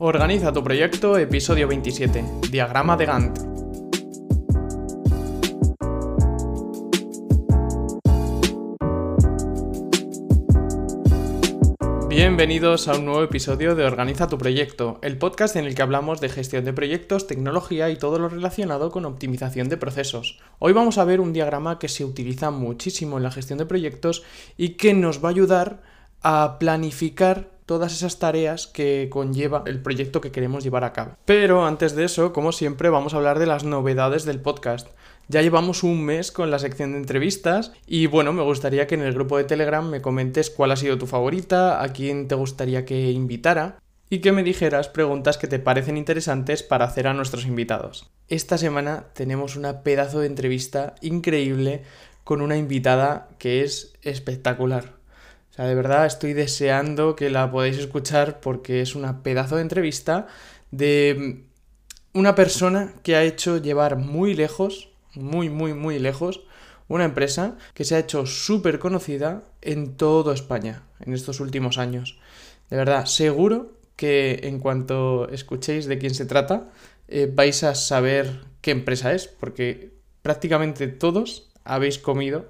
Organiza tu proyecto, episodio 27. Diagrama de Gantt. Bienvenidos a un nuevo episodio de Organiza tu proyecto, el podcast en el que hablamos de gestión de proyectos, tecnología y todo lo relacionado con optimización de procesos. Hoy vamos a ver un diagrama que se utiliza muchísimo en la gestión de proyectos y que nos va a ayudar a planificar todas esas tareas que conlleva el proyecto que queremos llevar a cabo. Pero antes de eso, como siempre, vamos a hablar de las novedades del podcast. Ya llevamos un mes con la sección de entrevistas y bueno, me gustaría que en el grupo de Telegram me comentes cuál ha sido tu favorita, a quién te gustaría que invitara y que me dijeras preguntas que te parecen interesantes para hacer a nuestros invitados. Esta semana tenemos una pedazo de entrevista increíble con una invitada que es espectacular de verdad estoy deseando que la podáis escuchar porque es una pedazo de entrevista de una persona que ha hecho llevar muy lejos, muy, muy, muy lejos, una empresa que se ha hecho súper conocida en toda España en estos últimos años. De verdad, seguro que en cuanto escuchéis de quién se trata, eh, vais a saber qué empresa es, porque prácticamente todos habéis comido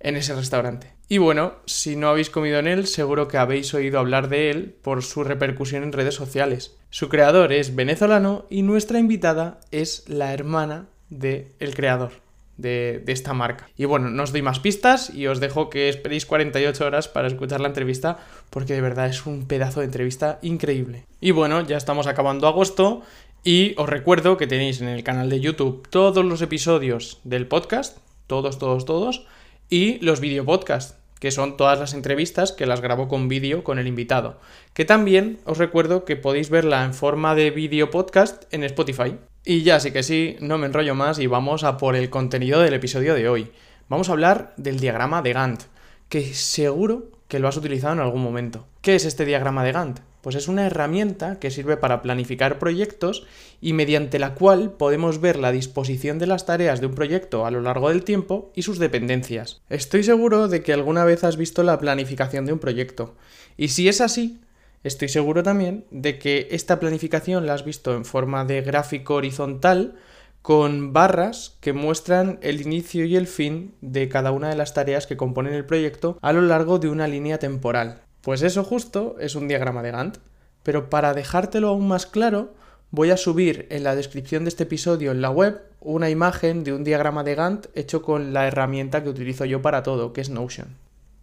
en ese restaurante. Y bueno, si no habéis comido en él, seguro que habéis oído hablar de él por su repercusión en redes sociales. Su creador es venezolano y nuestra invitada es la hermana del el creador. De, de, esta marca. Y bueno, no os doy más pistas y os dejo que esperéis 48 horas para escuchar la entrevista porque de verdad es un pedazo de entrevista increíble. Y bueno, ya estamos acabando agosto y os recuerdo que tenéis en el canal de YouTube todos los episodios del podcast, todos, todos, todos, y los videopodcasts que son todas las entrevistas que las grabo con vídeo con el invitado. Que también os recuerdo que podéis verla en forma de vídeo podcast en Spotify. Y ya sí que sí, no me enrollo más y vamos a por el contenido del episodio de hoy. Vamos a hablar del diagrama de Gantt, que seguro que lo has utilizado en algún momento. ¿Qué es este diagrama de Gantt? Pues es una herramienta que sirve para planificar proyectos y mediante la cual podemos ver la disposición de las tareas de un proyecto a lo largo del tiempo y sus dependencias. Estoy seguro de que alguna vez has visto la planificación de un proyecto. Y si es así, estoy seguro también de que esta planificación la has visto en forma de gráfico horizontal con barras que muestran el inicio y el fin de cada una de las tareas que componen el proyecto a lo largo de una línea temporal. Pues eso justo es un diagrama de Gantt. Pero para dejártelo aún más claro, voy a subir en la descripción de este episodio en la web una imagen de un diagrama de Gantt hecho con la herramienta que utilizo yo para todo, que es Notion.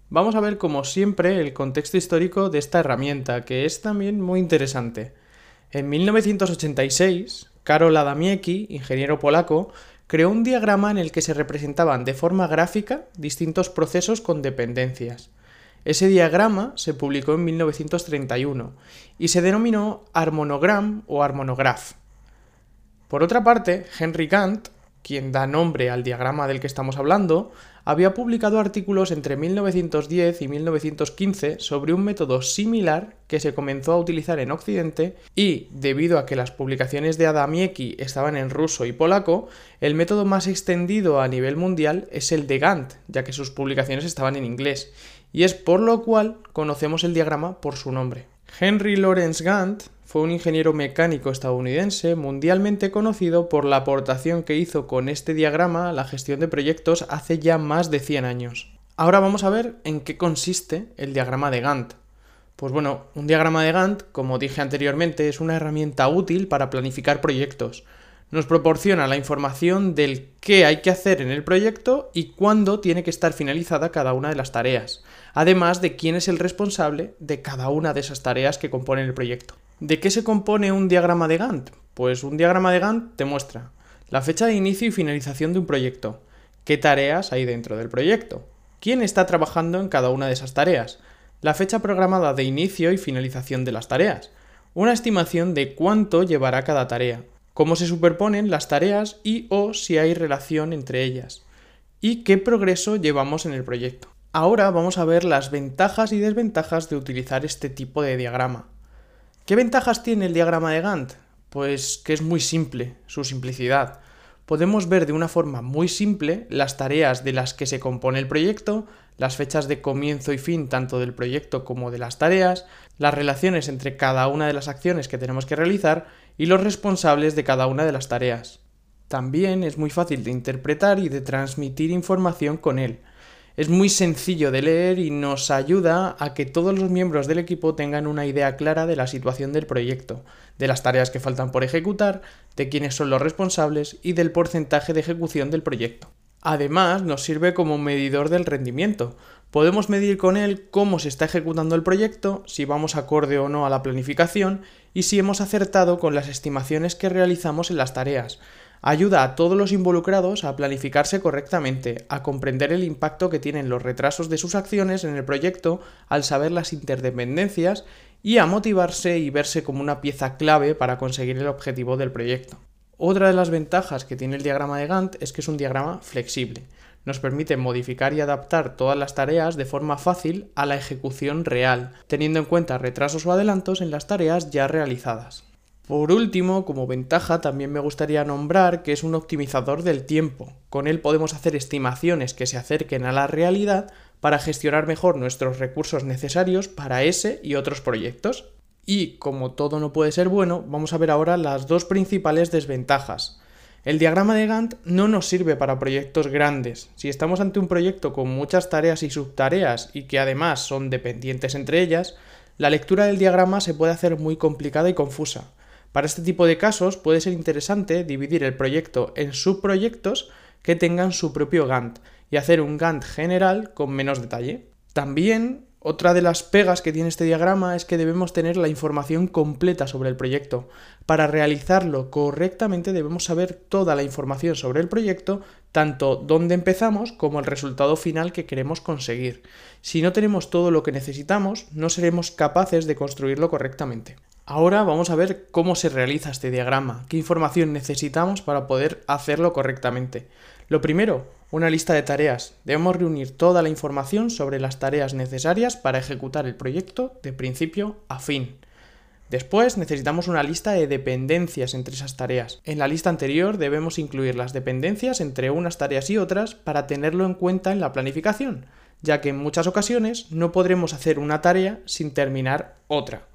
Vamos a ver como siempre el contexto histórico de esta herramienta, que es también muy interesante. En 1986, Karol Adamiecki, ingeniero polaco, creó un diagrama en el que se representaban de forma gráfica distintos procesos con dependencias. Ese diagrama se publicó en 1931 y se denominó Harmonogram o Harmonograph. Por otra parte, Henry Gantt, quien da nombre al diagrama del que estamos hablando, había publicado artículos entre 1910 y 1915 sobre un método similar que se comenzó a utilizar en Occidente y, debido a que las publicaciones de Adamiecki estaban en ruso y polaco, el método más extendido a nivel mundial es el de Gantt, ya que sus publicaciones estaban en inglés, y es por lo cual conocemos el diagrama por su nombre. Henry Lawrence Gantt fue un ingeniero mecánico estadounidense mundialmente conocido por la aportación que hizo con este diagrama a la gestión de proyectos hace ya más de 100 años. Ahora vamos a ver en qué consiste el diagrama de Gantt. Pues bueno, un diagrama de Gantt, como dije anteriormente, es una herramienta útil para planificar proyectos. Nos proporciona la información del qué hay que hacer en el proyecto y cuándo tiene que estar finalizada cada una de las tareas además de quién es el responsable de cada una de esas tareas que componen el proyecto. ¿De qué se compone un diagrama de Gantt? Pues un diagrama de Gantt te muestra la fecha de inicio y finalización de un proyecto, qué tareas hay dentro del proyecto, quién está trabajando en cada una de esas tareas, la fecha programada de inicio y finalización de las tareas, una estimación de cuánto llevará cada tarea, cómo se superponen las tareas y o si hay relación entre ellas, y qué progreso llevamos en el proyecto. Ahora vamos a ver las ventajas y desventajas de utilizar este tipo de diagrama. ¿Qué ventajas tiene el diagrama de Gantt? Pues que es muy simple, su simplicidad. Podemos ver de una forma muy simple las tareas de las que se compone el proyecto, las fechas de comienzo y fin tanto del proyecto como de las tareas, las relaciones entre cada una de las acciones que tenemos que realizar y los responsables de cada una de las tareas. También es muy fácil de interpretar y de transmitir información con él. Es muy sencillo de leer y nos ayuda a que todos los miembros del equipo tengan una idea clara de la situación del proyecto, de las tareas que faltan por ejecutar, de quiénes son los responsables y del porcentaje de ejecución del proyecto. Además, nos sirve como medidor del rendimiento. Podemos medir con él cómo se está ejecutando el proyecto, si vamos acorde o no a la planificación y si hemos acertado con las estimaciones que realizamos en las tareas ayuda a todos los involucrados a planificarse correctamente, a comprender el impacto que tienen los retrasos de sus acciones en el proyecto al saber las interdependencias y a motivarse y verse como una pieza clave para conseguir el objetivo del proyecto. Otra de las ventajas que tiene el diagrama de Gantt es que es un diagrama flexible. Nos permite modificar y adaptar todas las tareas de forma fácil a la ejecución real, teniendo en cuenta retrasos o adelantos en las tareas ya realizadas. Por último, como ventaja, también me gustaría nombrar que es un optimizador del tiempo. Con él podemos hacer estimaciones que se acerquen a la realidad para gestionar mejor nuestros recursos necesarios para ese y otros proyectos. Y como todo no puede ser bueno, vamos a ver ahora las dos principales desventajas. El diagrama de Gantt no nos sirve para proyectos grandes. Si estamos ante un proyecto con muchas tareas y subtareas y que además son dependientes entre ellas, la lectura del diagrama se puede hacer muy complicada y confusa. Para este tipo de casos puede ser interesante dividir el proyecto en subproyectos que tengan su propio Gantt y hacer un Gantt general con menos detalle. También otra de las pegas que tiene este diagrama es que debemos tener la información completa sobre el proyecto. Para realizarlo correctamente debemos saber toda la información sobre el proyecto, tanto dónde empezamos como el resultado final que queremos conseguir. Si no tenemos todo lo que necesitamos, no seremos capaces de construirlo correctamente. Ahora vamos a ver cómo se realiza este diagrama, qué información necesitamos para poder hacerlo correctamente. Lo primero, una lista de tareas. Debemos reunir toda la información sobre las tareas necesarias para ejecutar el proyecto de principio a fin. Después necesitamos una lista de dependencias entre esas tareas. En la lista anterior debemos incluir las dependencias entre unas tareas y otras para tenerlo en cuenta en la planificación, ya que en muchas ocasiones no podremos hacer una tarea sin terminar otra.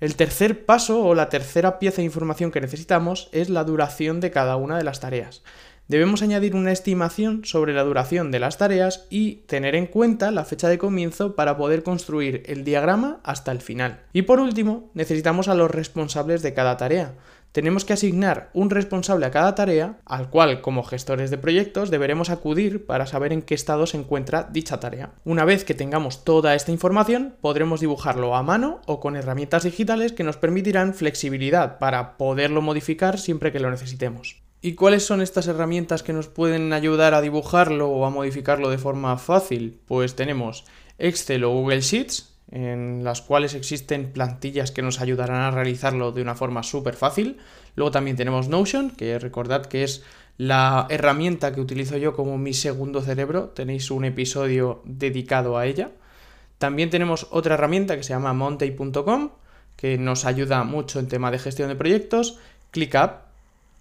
El tercer paso o la tercera pieza de información que necesitamos es la duración de cada una de las tareas. Debemos añadir una estimación sobre la duración de las tareas y tener en cuenta la fecha de comienzo para poder construir el diagrama hasta el final. Y por último, necesitamos a los responsables de cada tarea tenemos que asignar un responsable a cada tarea, al cual como gestores de proyectos deberemos acudir para saber en qué estado se encuentra dicha tarea. Una vez que tengamos toda esta información, podremos dibujarlo a mano o con herramientas digitales que nos permitirán flexibilidad para poderlo modificar siempre que lo necesitemos. ¿Y cuáles son estas herramientas que nos pueden ayudar a dibujarlo o a modificarlo de forma fácil? Pues tenemos Excel o Google Sheets, en las cuales existen plantillas que nos ayudarán a realizarlo de una forma súper fácil. Luego también tenemos Notion, que recordad que es la herramienta que utilizo yo como mi segundo cerebro. Tenéis un episodio dedicado a ella. También tenemos otra herramienta que se llama Monday.com, que nos ayuda mucho en tema de gestión de proyectos. ClickUp,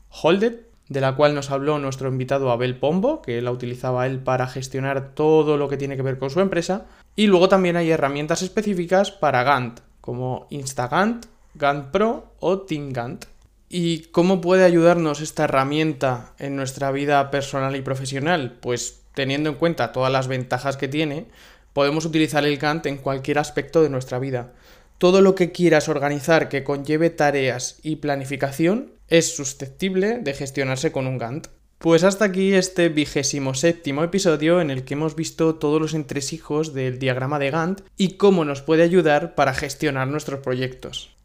Holded, de la cual nos habló nuestro invitado Abel Pombo, que la utilizaba él para gestionar todo lo que tiene que ver con su empresa. Y luego también hay herramientas específicas para Gantt, como Instagantt, Gantt Pro o Team Gantt. ¿Y cómo puede ayudarnos esta herramienta en nuestra vida personal y profesional? Pues teniendo en cuenta todas las ventajas que tiene, podemos utilizar el Gantt en cualquier aspecto de nuestra vida. Todo lo que quieras organizar que conlleve tareas y planificación es susceptible de gestionarse con un Gantt. Pues hasta aquí este vigésimo séptimo episodio en el que hemos visto todos los entresijos del diagrama de Gantt y cómo nos puede ayudar para gestionar nuestros proyectos.